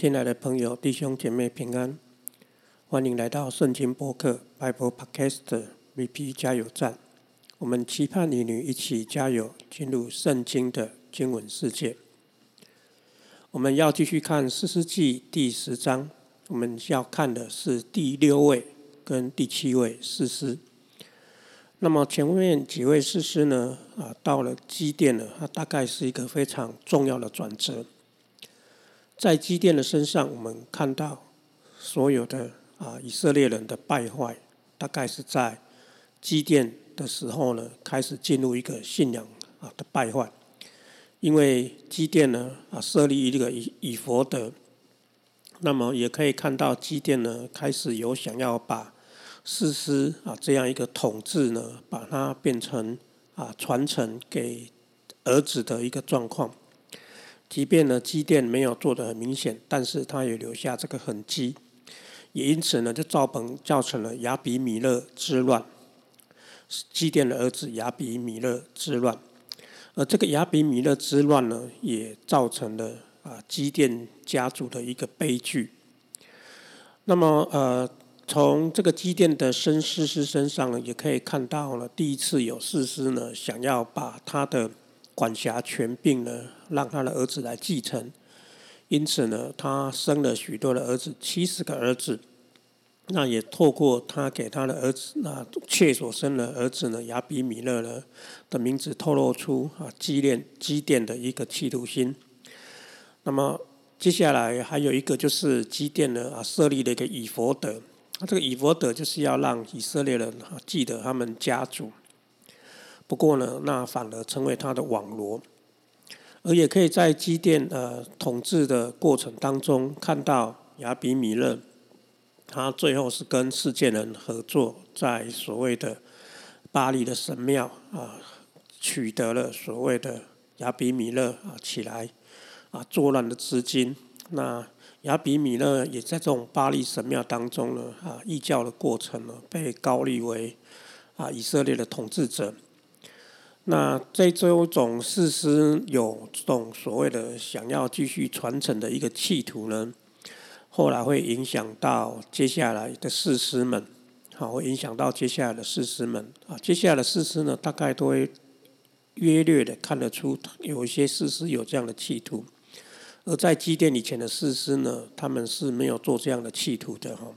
亲爱的朋友、弟兄姐妹平安，欢迎来到圣经播客 Bible Podcast VP 加油站。我们期盼你女一起加油，进入圣经的经文世界。我们要继续看四世纪第十章，我们要看的是第六位跟第七位士师。那么前面几位士师呢？啊，到了基甸了，它大概是一个非常重要的转折。在基甸的身上，我们看到所有的啊以色列人的败坏，大概是在基甸的时候呢，开始进入一个信仰啊的败坏。因为基甸呢啊设立一个以以佛的，那么也可以看到基甸呢开始有想要把士师啊这样一个统治呢，把它变成啊传承给儿子的一个状况。即便呢，基甸没有做得很明显，但是他也留下这个痕迹，也因此呢，就造成造成了亚比米勒之乱，基甸的儿子亚比米勒之乱，而这个亚比米勒之乱呢，也造成了啊基甸家族的一个悲剧。那么呃，从这个基甸的生士师身上呢，也可以看到了第一次有士师呢，想要把他的。管辖权柄呢，让他的儿子来继承，因此呢，他生了许多的儿子，七十个儿子。那也透过他给他的儿子，那妾所生的儿子呢，亚比米勒呢的名字，透露出啊基甸基甸的一个企图心。那么接下来还有一个就是基甸呢啊设立了一个以佛德，那这个以佛德就是要让以色列人啊记得他们家族。不过呢，那反而成为他的网罗，而也可以在基甸呃统治的过程当中看到亚比米勒，他最后是跟世界人合作，在所谓的巴黎的神庙啊，取得了所谓的亚比米勒啊起来啊作乱的资金。那亚比米勒也在这种巴黎神庙当中呢啊异教的过程呢，被高立为啊以色列的统治者。那这种事实有种所谓的想要继续传承的一个企图呢，后来会影响到接下来的士师们，好，会影响到接下来的士师们啊。接下来的士师呢，大概都会约略的看得出有一些士师有这样的企图，而在基甸以前的士师呢，他们是没有做这样的企图的哈。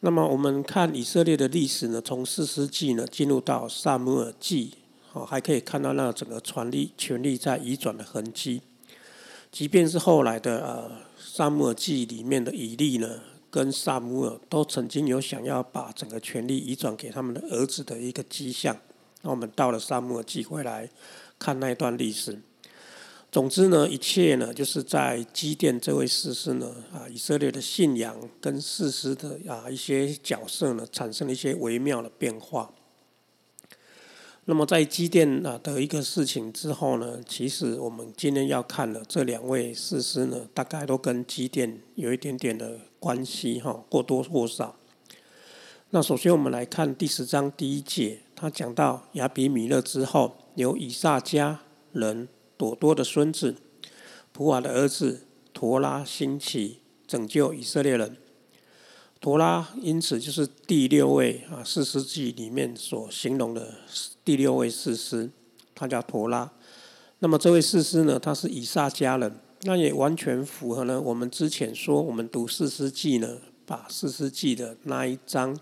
那么我们看以色列的历史呢，从四世纪呢进入到萨姆尔记。哦，还可以看到那整个权力权力在移转的痕迹。即便是后来的呃《萨姆尔记》里面的以利呢，跟萨姆尔都曾经有想要把整个权力移转给他们的儿子的一个迹象。那我们到了《萨姆尔记》回来看那一段历史。总之呢，一切呢，就是在基甸这位士师呢，啊，以色列的信仰跟事实的啊一些角色呢，产生了一些微妙的变化。那么在基甸啊的一个事情之后呢，其实我们今天要看的这两位士师呢，大概都跟基甸有一点点的关系哈，或多或少。那首先我们来看第十章第一节，他讲到亚比米勒之后，有以撒家人朵多的孙子普瓦的儿子陀拉兴起拯救以色列人。陀拉因此就是第六位啊，四世纪里面所形容的第六位士师，他叫陀拉。那么这位士师呢，他是以撒家人，那也完全符合呢我们之前说我们读四世纪呢，把四世纪的那一张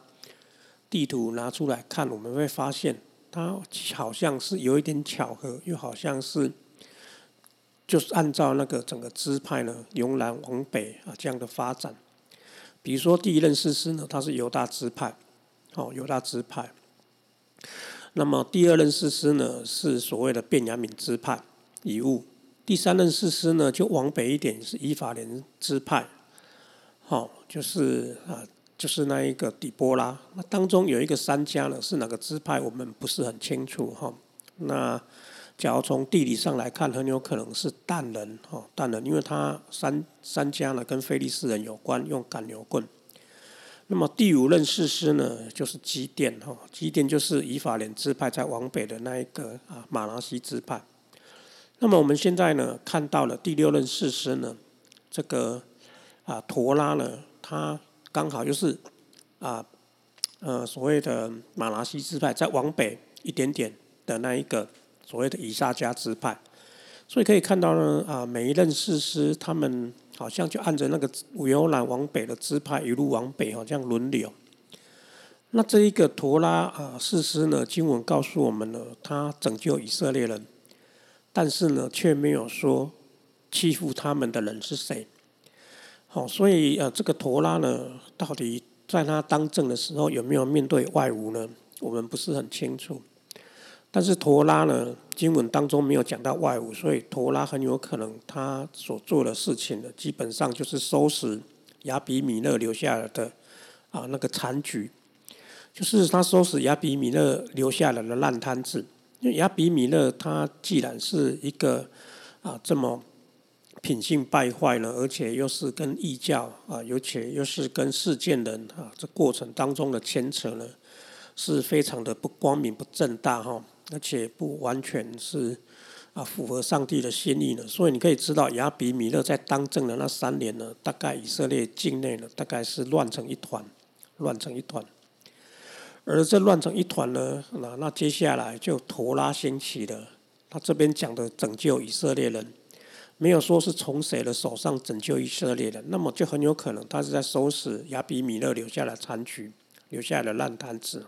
地图拿出来看，我们会发现它好像是有一点巧合，又好像是就是按照那个整个支派呢由南往北啊这样的发展。比如说，第一任士师呢，他是犹大支派，哦，犹大支派。那么第二任士师呢，是所谓的便雅悯支派，以物。第三任士师呢，就往北一点，是以法莲支派，好，就是啊，就是那一个底波拉。那当中有一个三家呢，是哪个支派，我们不是很清楚哈。那假如从地理上来看，很有可能是淡人，哈，淡人，因为他三三家呢跟菲利斯人有关，用赶牛棍。那么第五任士师呢，就是基甸，哈，基甸就是以法莲支派在往北的那一个啊马拉西支派。那么我们现在呢看到了第六任士师呢，这个啊陀拉呢，他刚好就是啊呃所谓的马拉西支派，在往北一点点的那一个所谓的以撒加支派，所以可以看到呢啊每一任士师他们好像就按着那个由南往北的支派一路往北，好像轮流。那这一个陀拉啊，事实呢，经文告诉我们呢，他拯救以色列人，但是呢，却没有说欺负他们的人是谁。好，所以呃，这个陀拉呢，到底在他当政的时候有没有面对外侮呢？我们不是很清楚。但是陀拉呢，经文当中没有讲到外物，所以陀拉很有可能他所做的事情呢，基本上就是收拾亚比米勒留下来的啊那个残局。就是他收拾亚比米勒留下来的烂摊子，因为亚比米勒他既然是一个啊这么品性败坏呢，而且又是跟异教啊，而且又是跟世件人啊，这过程当中的牵扯呢，是非常的不光明不正大哈，而且不完全是啊符合上帝的心意呢。所以你可以知道亚比米勒在当政的那三年呢，大概以色列境内呢，大概是乱成一团，乱成一团。而这乱成一团呢，那那接下来就陀拉兴起了。他这边讲的拯救以色列人，没有说是从谁的手上拯救以色列人，那么就很有可能他是在收拾亚比米勒留下的残局，留下的烂摊子。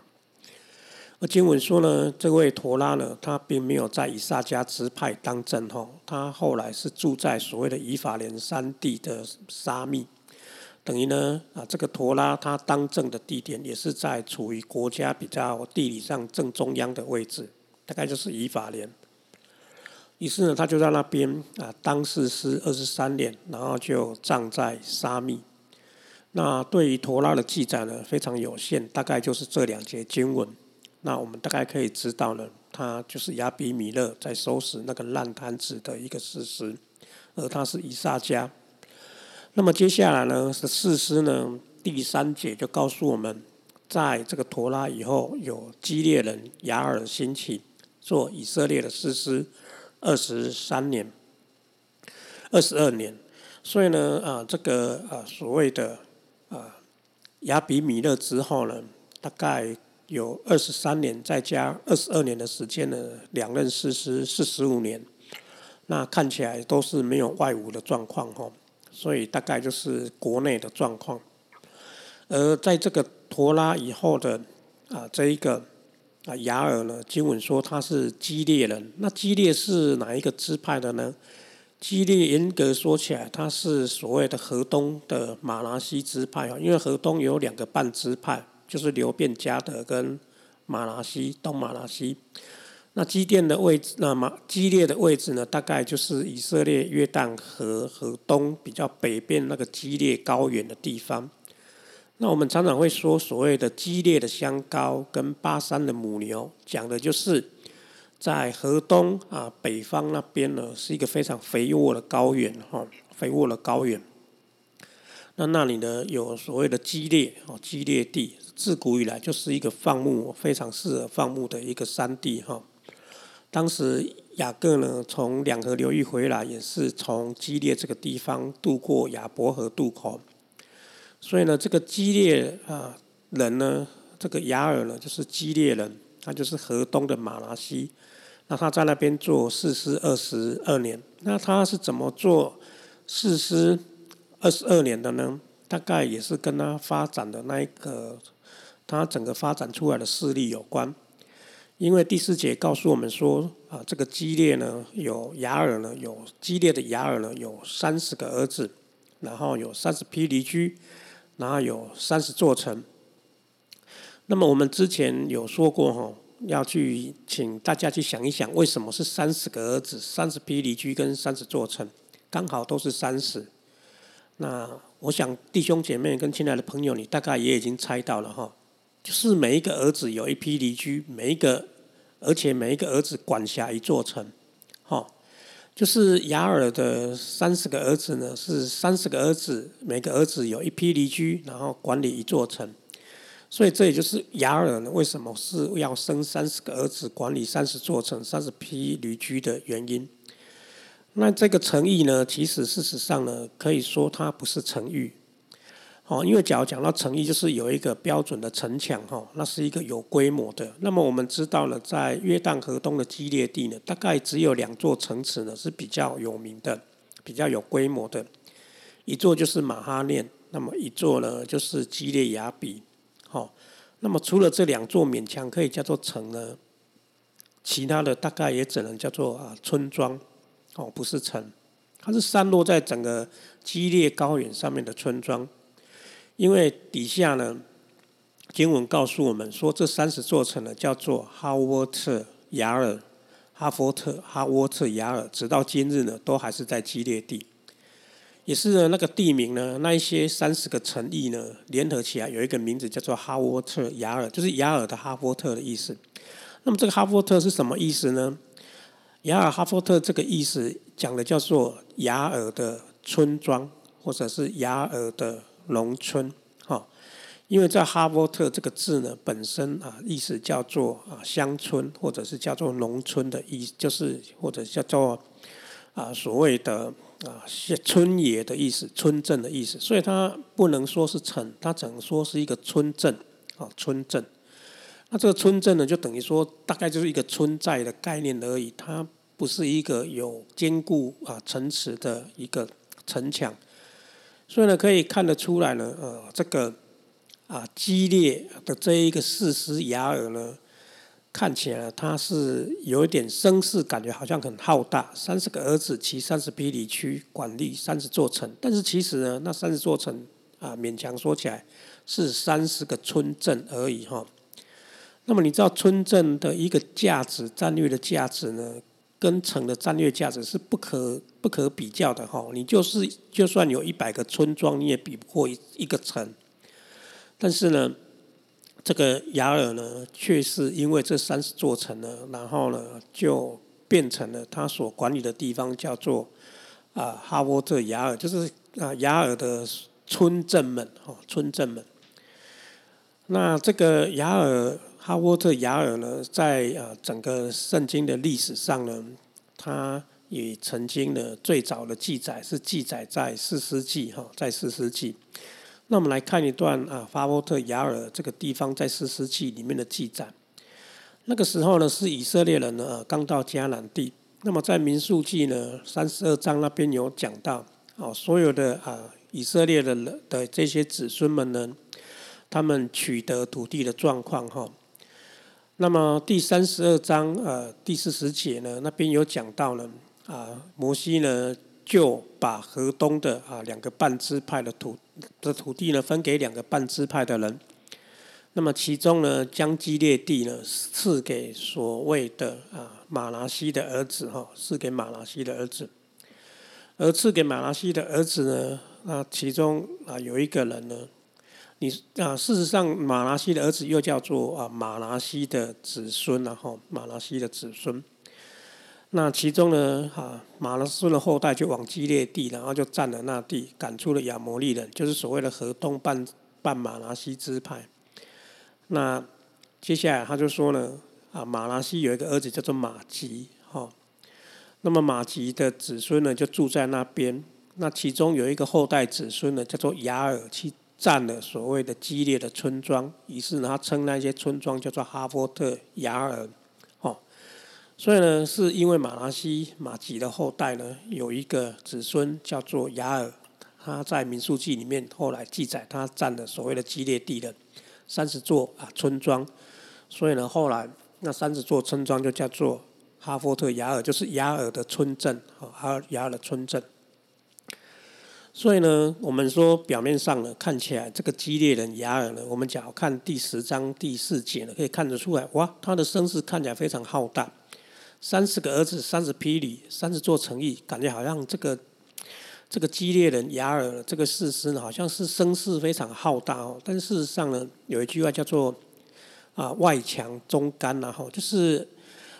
而经文说呢，这位陀拉呢，他并没有在以撒加支派当政吼，他后来是住在所谓的以法莲山地的沙密。等于呢，啊，这个陀拉他当政的地点也是在处于国家比较地理上正中央的位置，大概就是以法莲。于是呢，他就在那边啊当士师二十三年，然后就葬在沙密。那对于陀拉的记载呢，非常有限，大概就是这两节经文。那我们大概可以知道呢，他就是亚比米勒在收拾那个烂摊子的一个事实，而他是以撒家。那么接下来呢，是四师呢第三节就告诉我们，在这个陀拉以后，有基列人雅尔兴起做以色列的士师二十三年、二十二年，所以呢，啊，这个啊所谓的啊亚比米勒之后呢，大概有二十三年，再加二十二年的时间呢，两任士师四十五年，那看起来都是没有外侮的状况哈。所以大概就是国内的状况，而在这个陀拉以后的啊这一个啊雅尔呢，经文说他是基列人，那基列是哪一个支派的呢？基列严格说起来，他是所谓的河东的马拉西支派啊，因为河东有两个半支派，就是流变加德跟马拉西东马拉西。那基甸的位置，那么激烈的位置呢？大概就是以色列约旦河河东比较北边那个激烈高原的地方。那我们常常会说，所谓的激烈的香膏跟巴山的母牛，讲的就是在河东啊北方那边呢，是一个非常肥沃的高原哈，肥沃的高原。那那里呢，有所谓的激烈哦，激烈地，自古以来就是一个放牧非常适合放牧的一个山地哈。当时雅各呢，从两河流域回来，也是从基列这个地方渡过亚伯河渡口。所以呢，这个基列啊人呢，这个雅尔呢，就是基列人，他就是河东的马拉西。那他在那边做四师二十二年。那他是怎么做四师二十二年的呢？大概也是跟他发展的那一个，他整个发展出来的势力有关。因为第四节告诉我们说，啊，这个基列呢，有雅尔呢，有基列的雅尔呢，有三十个儿子，然后有三十批离居，然后有三十座城。那么我们之前有说过哈，要去请大家去想一想，为什么是三十个儿子、三十批离居跟三十座城，刚好都是三十。那我想弟兄姐妹跟亲爱的朋友，你大概也已经猜到了哈。就是每一个儿子有一批离居，每一个，而且每一个儿子管辖一座城，哈，就是雅尔的三十个儿子呢，是三十个儿子，每个儿子有一批离居，然后管理一座城，所以这也就是雅尔呢为什么是要生三十个儿子，管理三十座城，三十批离居的原因。那这个城邑呢，其实事实上呢，可以说它不是城邑。哦，因为假如讲到城邑，就是有一个标准的城墙，哈，那是一个有规模的。那么我们知道了，在约旦河东的基列地呢，大概只有两座城池呢是比较有名的、比较有规模的，一座就是马哈念，那么一座呢就是基列雅比。好，那么除了这两座勉强可以叫做城呢，其他的大概也只能叫做啊村庄，哦，不是城，它是散落在整个基列高原上面的村庄。因为底下呢，经文告诉我们说，这三十座城呢叫做哈沃特雅尔、哈佛特、哈沃特雅尔，直到今日呢都还是在基列地，也是那个地名呢，那一些三十个城邑呢联合起来有一个名字叫做哈沃特雅尔，就是雅尔的哈佛特的意思。那么这个哈佛特是什么意思呢？雅尔哈佛特这个意思讲的叫做雅尔的村庄，或者是雅尔的。农村，哈，因为在哈波特这个字呢，本身啊意思叫做啊乡村，或者是叫做农村的意思，就是或者叫做啊所谓的啊村野的意思，村镇的意思，所以它不能说是城，它只能说是一个村镇，啊村镇。那这个村镇呢，就等于说大概就是一个村寨的概念而已，它不是一个有坚固啊城池的一个城墙。所以呢，可以看得出来呢，呃，这个啊激烈的这一个四师雅尔呢，看起来他是有一点声势，感觉好像很浩大，三十个儿子骑三十匹里去，管理三十座城。但是其实呢，那三十座城啊，勉强说起来是三十个村镇而已哈。那么你知道村镇的一个价值，战略的价值呢？跟城的战略价值是不可不可比较的哈，你就是就算有一百个村庄，你也比不过一一个城。但是呢，这个雅尔呢，却是因为这三十座城呢，然后呢，就变成了他所管理的地方叫做啊哈沃特雅尔，就是啊雅尔的村镇们哈村镇们。那这个雅尔。哈沃特雅尔呢，在呃整个圣经的历史上呢，他也曾经呢最早的记载是记载在四世纪哈，在四世纪。那我们来看一段啊，哈沃特雅尔这个地方在四世纪里面的记载。那个时候呢，是以色列人呢刚到迦南地。那么在民数记呢三十二章那边有讲到，哦，所有的啊以色列的人的这些子孙们呢，他们取得土地的状况哈。那么第三十二章呃第四十节呢，那边有讲到呢啊，摩西呢就把河东的啊两个半支派的土的土地呢分给两个半支派的人，那么其中呢将基列地呢赐给所谓的啊马拉西的儿子哈，赐给马拉西的儿子，而赐给马拉西的儿子呢，那其中啊有一个人呢。你啊，事实上，马拉西的儿子又叫做啊马拉西的子孙，然后马拉西的子孙。那其中呢，哈马拉斯的后代就往基列地，然后就占了那地，赶出了亚摩利人，就是所谓的河东半半马拉西支派。那接下来他就说呢，啊马拉西有一个儿子叫做马吉，哈，那么马吉的子孙呢就住在那边。那其中有一个后代子孙呢叫做雅尔其占了所谓的激烈的村庄，于是呢，他称那些村庄叫做哈佛特雅尔，哦，所以呢，是因为马拉西马吉的后代呢，有一个子孙叫做雅尔，他在民数记里面后来记载，他占了所谓的激烈地的三十座啊村庄，所以呢，后来那三十座村庄就叫做哈佛特雅尔，就是雅尔的村镇，啊，哈雅尔的村镇。所以呢，我们说表面上呢，看起来这个激烈人雅尔呢，我们假如看第十章第四节呢，可以看得出来，哇，他的声势看起来非常浩大，三十个儿子，三十匹里，三十座城邑，感觉好像这个这个激烈人雅尔这个事实呢，好像是声势非常浩大哦。但事实上呢，有一句话叫做啊外强中干然后就是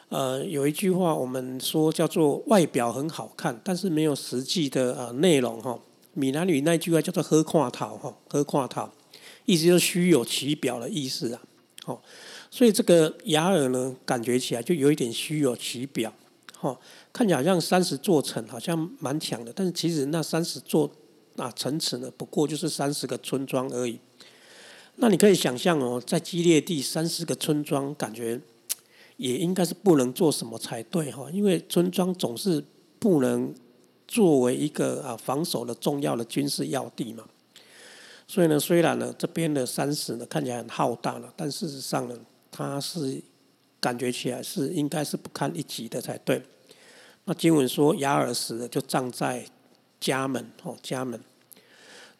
呃有一句话我们说叫做外表很好看，但是没有实际的啊内容哈。闽南语那句话叫做“喝胯桃”哈，“喝胯桃”，意思就是虚有其表的意思啊。哦，所以这个雅尔呢，感觉起来就有一点虚有其表。哈，看起来好像三十座城，好像蛮强的，但是其实那三十座啊城池呢，不过就是三十个村庄而已。那你可以想象哦，在激烈地三十个村庄，感觉也应该是不能做什么才对哈，因为村庄总是不能作为一个啊防守的重要的军事要地嘛。所以呢，虽然呢这边的山石呢看起来很浩大了，但事实上呢，它是感觉起来是应该是不堪一击的才对。那经文说雅尔石就葬在家门哦，家门。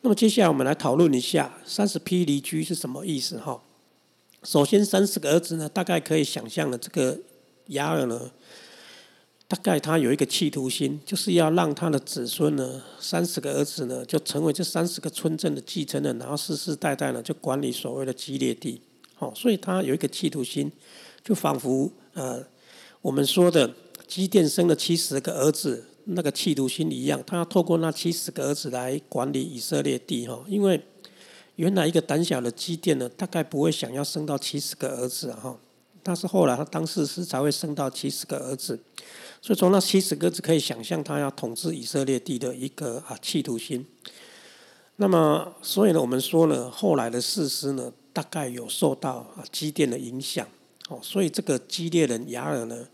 那么接下来我们来讨论一下三十匹离居是什么意思哈？首先三十个儿子呢，大概可以想象的这个雅尔呢，大概他有一个企图心，就是要让他的子孙呢，三十个儿子呢，就成为这三十个村镇的继承人，然后世世代代呢就管理所谓的基列地。好，所以他有一个企图心，就仿佛呃我们说的基甸生了七十个儿子。那个企图心一样，他要透过那七十个儿子来管理以色列地哈，因为原来一个胆小的基甸呢，大概不会想要生到七十个儿子哈，但是后来他当事时才会生到七十个儿子，所以从那七十个子可以想象他要统治以色列地的一个啊企图心。那么，所以呢，我们说呢，后来的事实呢，大概有受到啊基甸的影响哦，所以这个基列人雅尔呢。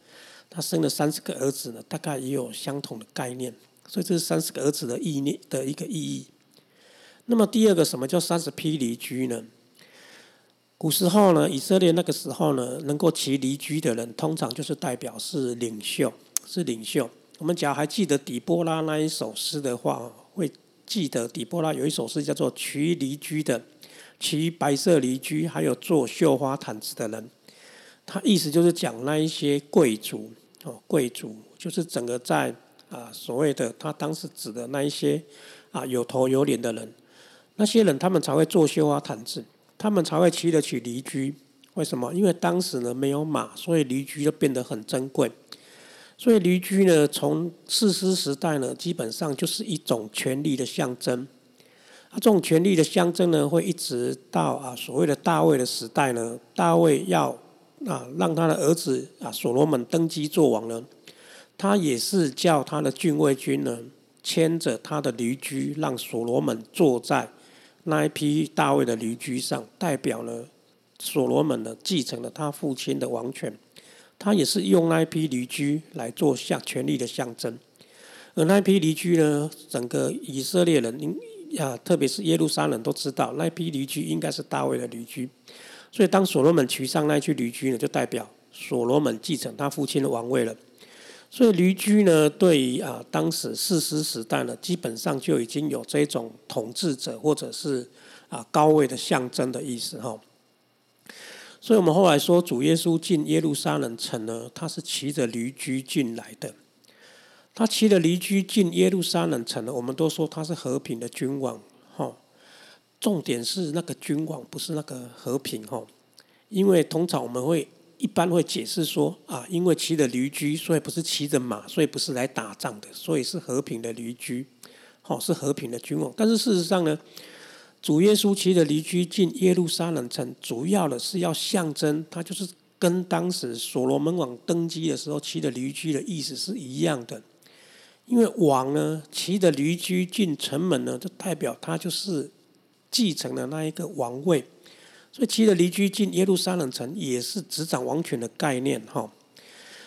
他生了三十个儿子呢，大概也有相同的概念，所以这是三十个儿子的意念的一个意义。那么第二个，什么叫三十批离居呢？古时候呢，以色列那个时候呢，能够骑离居的人，通常就是代表是领袖，是领袖。我们只要还记得底波拉那一首诗的话，会记得底波拉有一首诗叫做“骑离居的，骑白色离居，还有做绣花毯子的人”。他意思就是讲那一些贵族。哦，贵族就是整个在啊所谓的他当时指的那一些啊有头有脸的人，那些人他们才会做绣花毯子，他们才会骑得起驴驹。为什么？因为当时呢没有马，所以驴驹就变得很珍贵。所以驴驹呢，从四师时代呢，基本上就是一种权力的象征。啊，这种权力的象征呢，会一直到啊所谓的大卫的时代呢，大卫要。啊，让他的儿子啊，所罗门登基做王呢，他也是叫他的禁卫军呢，牵着他的驴驹，让所罗门坐在那一批大卫的驴驹上，代表了所罗门呢继承了他父亲的王权。他也是用那一批驴驹来做象权力的象征。而那一批驴驹呢，整个以色列人，啊，特别是耶路撒冷都知道，那一批驴驹应该是大卫的驴驹。所以，当所罗门骑上那具驴驹呢，就代表所罗门继承他父亲的王位了。所以，驴驹呢，对于啊当时四师时代呢，基本上就已经有这种统治者或者是啊高位的象征的意思哈。所以我们后来说，主耶稣进耶路撒冷城呢，他是骑着驴驹进来的。他骑着驴驹进耶路撒冷城呢，我们都说他是和平的君王哈。重点是那个君王，不是那个和平哈。因为通常我们会一般会解释说啊，因为骑着驴驹，所以不是骑着马，所以不是来打仗的，所以是和平的驴驹，好是和平的君王。但是事实上呢，主耶稣骑着驴驹进耶路撒冷城，主要的是要象征他就是跟当时所罗门王登基的时候骑着驴驹的意思是一样的。因为王呢骑着驴驹进城门呢，就代表他就是。继承了那一个王位，所以骑着离居进耶路撒冷城也是执掌王权的概念哈。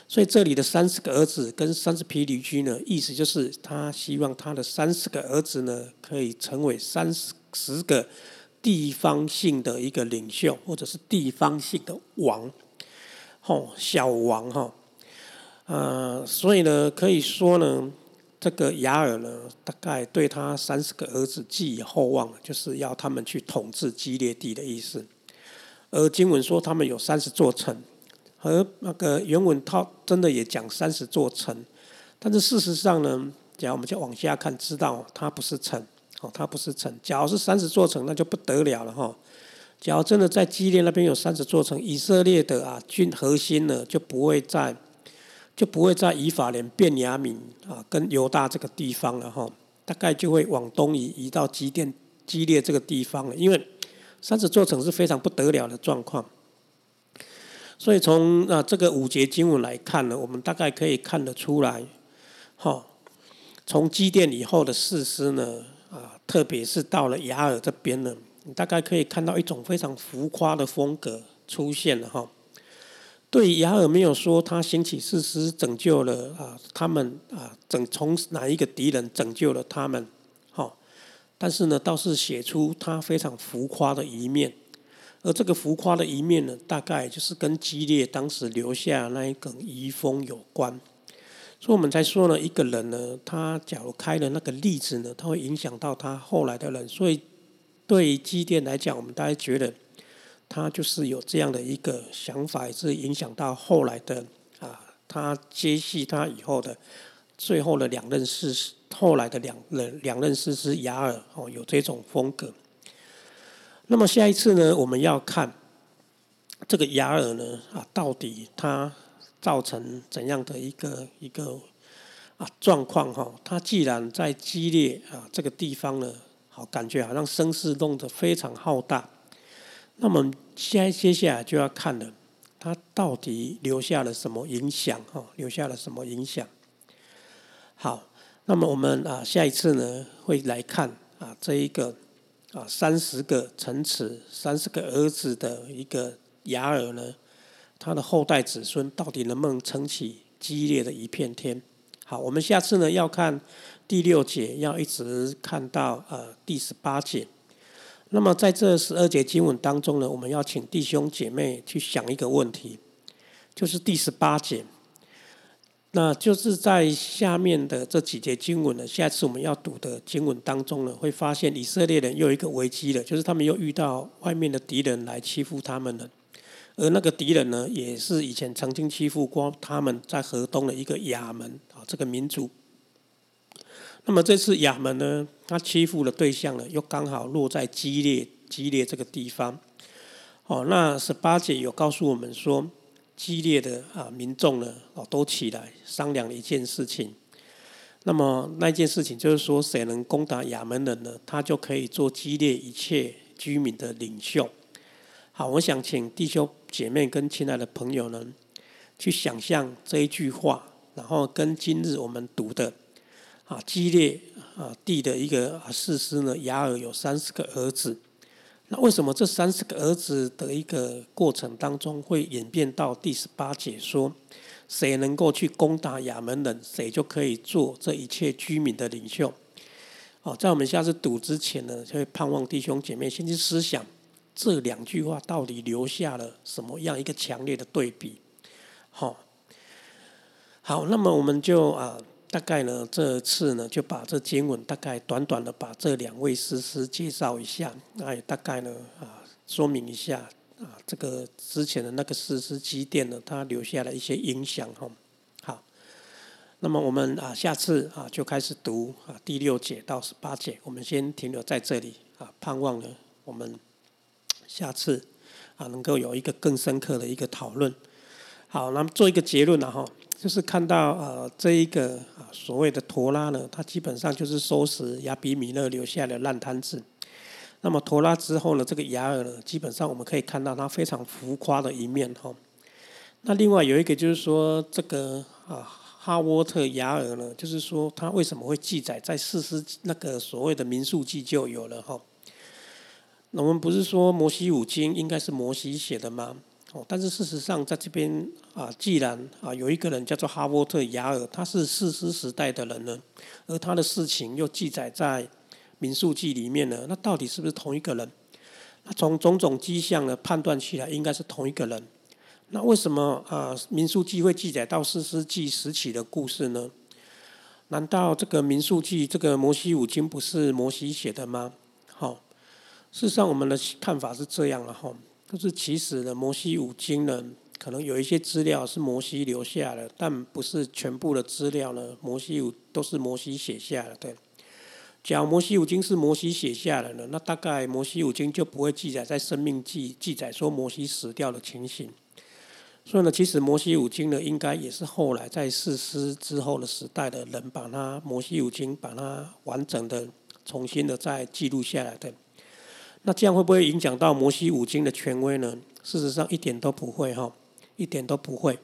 所以这里的三十个儿子跟三十匹驴驹呢，意思就是他希望他的三十个儿子呢，可以成为三十十个地方性的一个领袖，或者是地方性的王，吼小王哈。呃，所以呢，可以说呢。这个雅尔呢，大概对他三十个儿子寄以厚望，就是要他们去统治基列地的意思。而经文说他们有三十座城，和那个原文他真的也讲三十座城，但是事实上呢，假如我们就往下看，知道它不是城，哦，它不是城。假如是三十座城，那就不得了了哈。假如真的在基列那边有三十座城，以色列的啊军核心呢就不会在。就不会在以法莲、便雅敏啊，跟犹大这个地方了哈，大概就会往东移，移到基甸、基列这个地方了。因为三十座城是非常不得了的状况。所以从啊这个五节经文来看呢，我们大概可以看得出来，哈，从基甸以后的士师呢，啊，特别是到了雅尔这边呢，你大概可以看到一种非常浮夸的风格出现了哈。对雅尔没有说他兴起士师拯救了啊他们啊拯从哪一个敌人拯救了他们，但是呢倒是写出他非常浮夸的一面，而这个浮夸的一面呢，大概就是跟激烈当时留下那一梗遗风有关，所以我们才说呢，一个人呢，他假如开了那个例子呢，他会影响到他后来的人，所以对基电来讲，我们大家觉得。他就是有这样的一个想法，也是影响到后来的啊，他接续他以后的最后的两任世师，后来的两任两任世师雅尔哦，有这种风格。那么下一次呢，我们要看这个雅尔呢啊，到底他造成怎样的一个一个啊状况哈？他既然在激烈啊这个地方呢，好感觉好像声势弄得非常浩大。那么现在接下来就要看了，他到底留下了什么影响？哈，留下了什么影响？好，那么我们啊，下一次呢会来看啊这一个啊三十个臣子、三十个儿子的一个雅尔呢，他的后代子孙到底能不能撑起激烈的一片天？好，我们下次呢要看第六节，要一直看到呃第十八节。那么在这十二节经文当中呢，我们要请弟兄姐妹去想一个问题，就是第十八节，那就是在下面的这几节经文呢，下次我们要读的经文当中呢，会发现以色列人又一个危机了，就是他们又遇到外面的敌人来欺负他们了，而那个敌人呢，也是以前曾经欺负过他们在河东的一个亚门啊，这个民族。那么这次亚门呢，他欺负的对象呢，又刚好落在激烈激烈这个地方。哦，那十八节有告诉我们说，激烈的啊民众呢，哦都起来商量了一件事情。那么那件事情就是说，谁能攻打亚门人呢，他就可以做激烈一切居民的领袖。好，我想请弟兄姐妹跟亲爱的朋友呢，去想象这一句话，然后跟今日我们读的。啊，激烈啊，地的一个啊士师呢，雅尔有三十个儿子。那为什么这三十个儿子的一个过程当中会演变到第十八节说，谁能够去攻打亚门人，谁就可以做这一切居民的领袖。哦，在我们下次读之前呢，就会盼望弟兄姐妹先去思想这两句话到底留下了什么样一个强烈的对比。好，好，那么我们就啊。大概呢，这次呢就把这经文大概短短的把这两位诗师介绍一下，那也大概呢啊说明一下啊这个之前的那个诗师积淀呢，它留下了一些影响哈。好，那么我们啊下次啊就开始读啊第六节到十八节，我们先停留在这里啊，盼望呢我们下次啊能够有一个更深刻的一个讨论。好，那么做一个结论了哈。就是看到呃这一个啊所谓的陀拉呢，它基本上就是收拾亚比米勒留下的烂摊子。那么陀拉之后呢，这个雅尔呢，基本上我们可以看到他非常浮夸的一面哈。那另外有一个就是说这个啊哈沃特雅尔呢，就是说他为什么会记载在四师那个所谓的民数记就有了哈。那我们不是说摩西五经应该是摩西写的吗？但是事实上，在这边啊，既然啊有一个人叫做哈沃特雅尔，他是四师时代的人呢，而他的事情又记载在民数记里面呢，那到底是不是同一个人？那从种种迹象呢判断起来，应该是同一个人。那为什么啊民数记会记载到四师记时起的故事呢？难道这个民数记这个摩西五经不是摩西写的吗？好，事实上我们的看法是这样了哈。就是其实呢，摩西五经呢，可能有一些资料是摩西留下的，但不是全部的资料呢。摩西五都是摩西写下的，对。假如摩西五经是摩西写下的呢，那大概摩西五经就不会记载在生命记记载说摩西死掉的情形。所以呢，其实摩西五经呢，应该也是后来在世师之后的时代的人把它摩西五经把它完整的重新的再记录下来的。那这样会不会影响到摩西五经的权威呢？事实上一点都不会哈，一点都不会，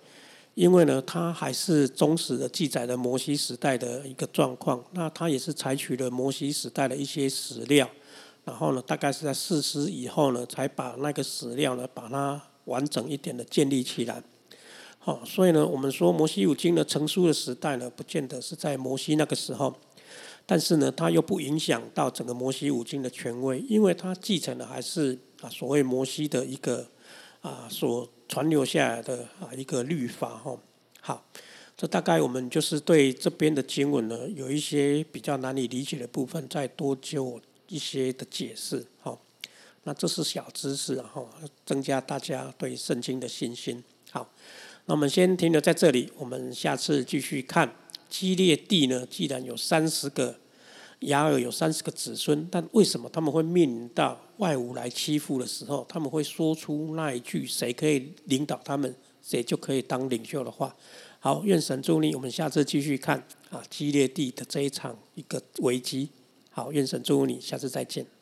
因为呢，它还是忠实的记载了摩西时代的一个状况。那它也是采取了摩西时代的一些史料，然后呢，大概是在四十以后呢，才把那个史料呢，把它完整一点的建立起来。好，所以呢，我们说摩西五经的成书的时代呢，不见得是在摩西那个时候。但是呢，它又不影响到整个摩西五经的权威，因为它继承的还是啊所谓摩西的一个啊所传留下来的啊一个律法哈。好，这大概我们就是对这边的经文呢有一些比较难以理解的部分，再多做一些的解释哈。那这是小知识哈，增加大家对圣经的信心。好，那我们先停留在这里，我们下次继续看。基列地呢，既然有三十个，雅尔有三十个子孙，但为什么他们会面临到外侮来欺负的时候，他们会说出那一句“谁可以领导他们，谁就可以当领袖”的话？好，愿神祝你，我们下次继续看啊，基列地的这一场一个危机。好，愿神祝福你，下次再见。